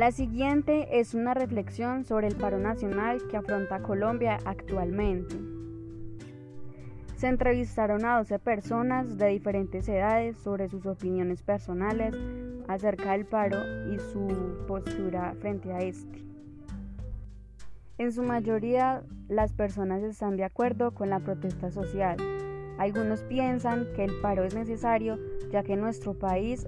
La siguiente es una reflexión sobre el paro nacional que afronta Colombia actualmente. Se entrevistaron a 12 personas de diferentes edades sobre sus opiniones personales acerca del paro y su postura frente a este. En su mayoría, las personas están de acuerdo con la protesta social. Algunos piensan que el paro es necesario ya que nuestro país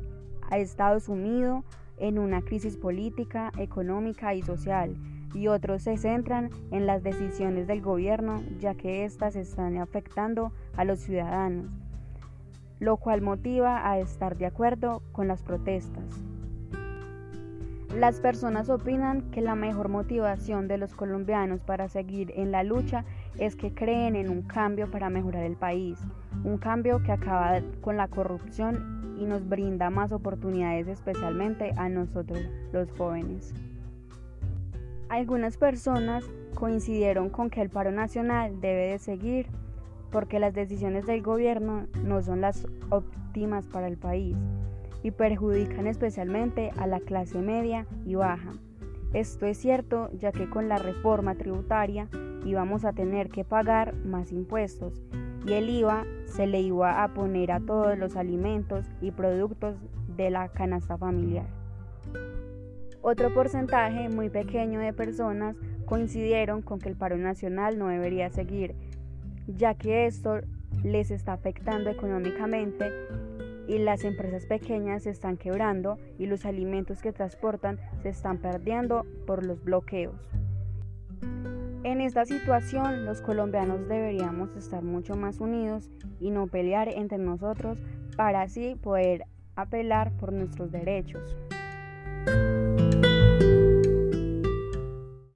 ha estado sumido en una crisis política, económica y social, y otros se centran en las decisiones del gobierno, ya que éstas están afectando a los ciudadanos, lo cual motiva a estar de acuerdo con las protestas. Las personas opinan que la mejor motivación de los colombianos para seguir en la lucha es que creen en un cambio para mejorar el país, un cambio que acaba con la corrupción y nos brinda más oportunidades especialmente a nosotros los jóvenes. Algunas personas coincidieron con que el paro nacional debe de seguir porque las decisiones del gobierno no son las óptimas para el país y perjudican especialmente a la clase media y baja. Esto es cierto ya que con la reforma tributaria íbamos a tener que pagar más impuestos y el IVA se le iba a poner a todos los alimentos y productos de la canasta familiar. Otro porcentaje muy pequeño de personas coincidieron con que el paro nacional no debería seguir, ya que esto les está afectando económicamente y las empresas pequeñas se están quebrando y los alimentos que transportan se están perdiendo por los bloqueos. En esta situación los colombianos deberíamos estar mucho más unidos y no pelear entre nosotros para así poder apelar por nuestros derechos.